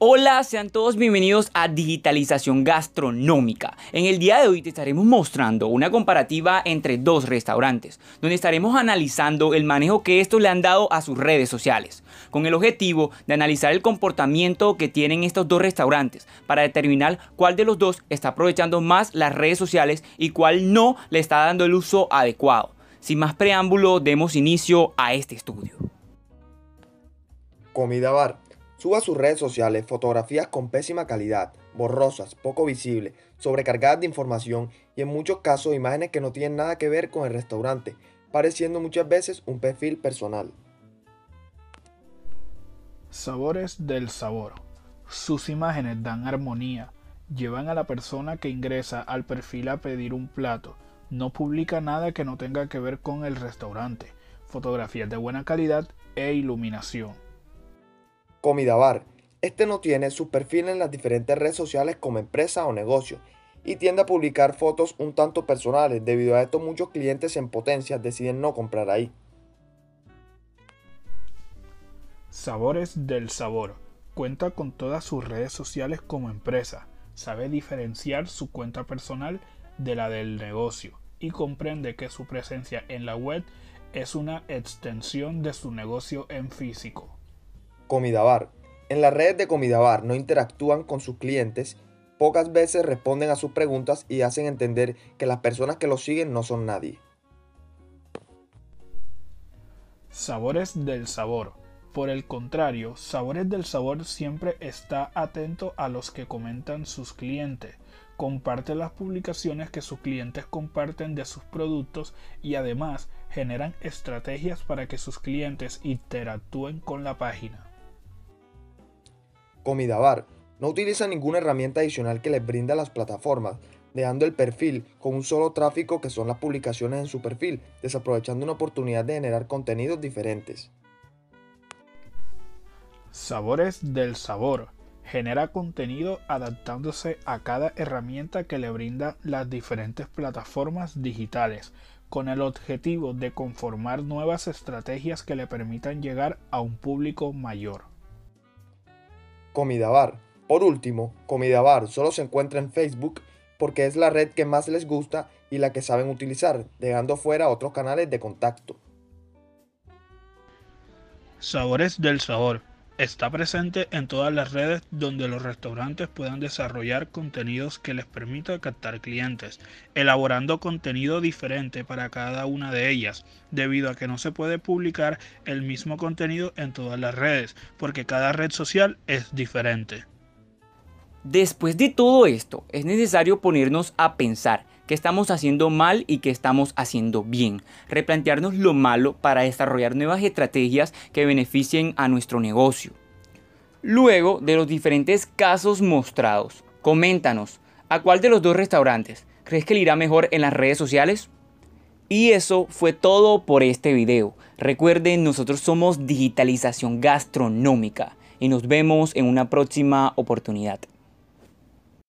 Hola, sean todos bienvenidos a Digitalización Gastronómica. En el día de hoy te estaremos mostrando una comparativa entre dos restaurantes, donde estaremos analizando el manejo que estos le han dado a sus redes sociales, con el objetivo de analizar el comportamiento que tienen estos dos restaurantes para determinar cuál de los dos está aprovechando más las redes sociales y cuál no le está dando el uso adecuado. Sin más preámbulo, demos inicio a este estudio. Comida Bar Suba a sus redes sociales fotografías con pésima calidad, borrosas, poco visibles, sobrecargadas de información y en muchos casos imágenes que no tienen nada que ver con el restaurante, pareciendo muchas veces un perfil personal. Sabores del sabor. Sus imágenes dan armonía, llevan a la persona que ingresa al perfil a pedir un plato, no publica nada que no tenga que ver con el restaurante, fotografías de buena calidad e iluminación. Comida Bar. Este no tiene su perfil en las diferentes redes sociales como empresa o negocio y tiende a publicar fotos un tanto personales. Debido a esto muchos clientes en potencia deciden no comprar ahí. Sabores del Sabor. Cuenta con todas sus redes sociales como empresa. Sabe diferenciar su cuenta personal de la del negocio y comprende que su presencia en la web es una extensión de su negocio en físico. Comida Bar. En las redes de Comida Bar no interactúan con sus clientes, pocas veces responden a sus preguntas y hacen entender que las personas que los siguen no son nadie. Sabores del Sabor. Por el contrario, Sabores del Sabor siempre está atento a los que comentan sus clientes, comparte las publicaciones que sus clientes comparten de sus productos y además generan estrategias para que sus clientes interactúen con la página. Comida Bar no utiliza ninguna herramienta adicional que les brinda las plataformas, dejando el perfil con un solo tráfico que son las publicaciones en su perfil, desaprovechando una oportunidad de generar contenidos diferentes. Sabores del sabor. Genera contenido adaptándose a cada herramienta que le brinda las diferentes plataformas digitales, con el objetivo de conformar nuevas estrategias que le permitan llegar a un público mayor. Comida Bar. Por último, Comida Bar solo se encuentra en Facebook porque es la red que más les gusta y la que saben utilizar, dejando fuera otros canales de contacto. Sabores del sabor. Está presente en todas las redes donde los restaurantes puedan desarrollar contenidos que les permita captar clientes, elaborando contenido diferente para cada una de ellas, debido a que no se puede publicar el mismo contenido en todas las redes, porque cada red social es diferente. Después de todo esto, es necesario ponernos a pensar qué estamos haciendo mal y qué estamos haciendo bien. Replantearnos lo malo para desarrollar nuevas estrategias que beneficien a nuestro negocio. Luego de los diferentes casos mostrados, coméntanos, ¿a cuál de los dos restaurantes crees que le irá mejor en las redes sociales? Y eso fue todo por este video. Recuerden, nosotros somos Digitalización Gastronómica y nos vemos en una próxima oportunidad.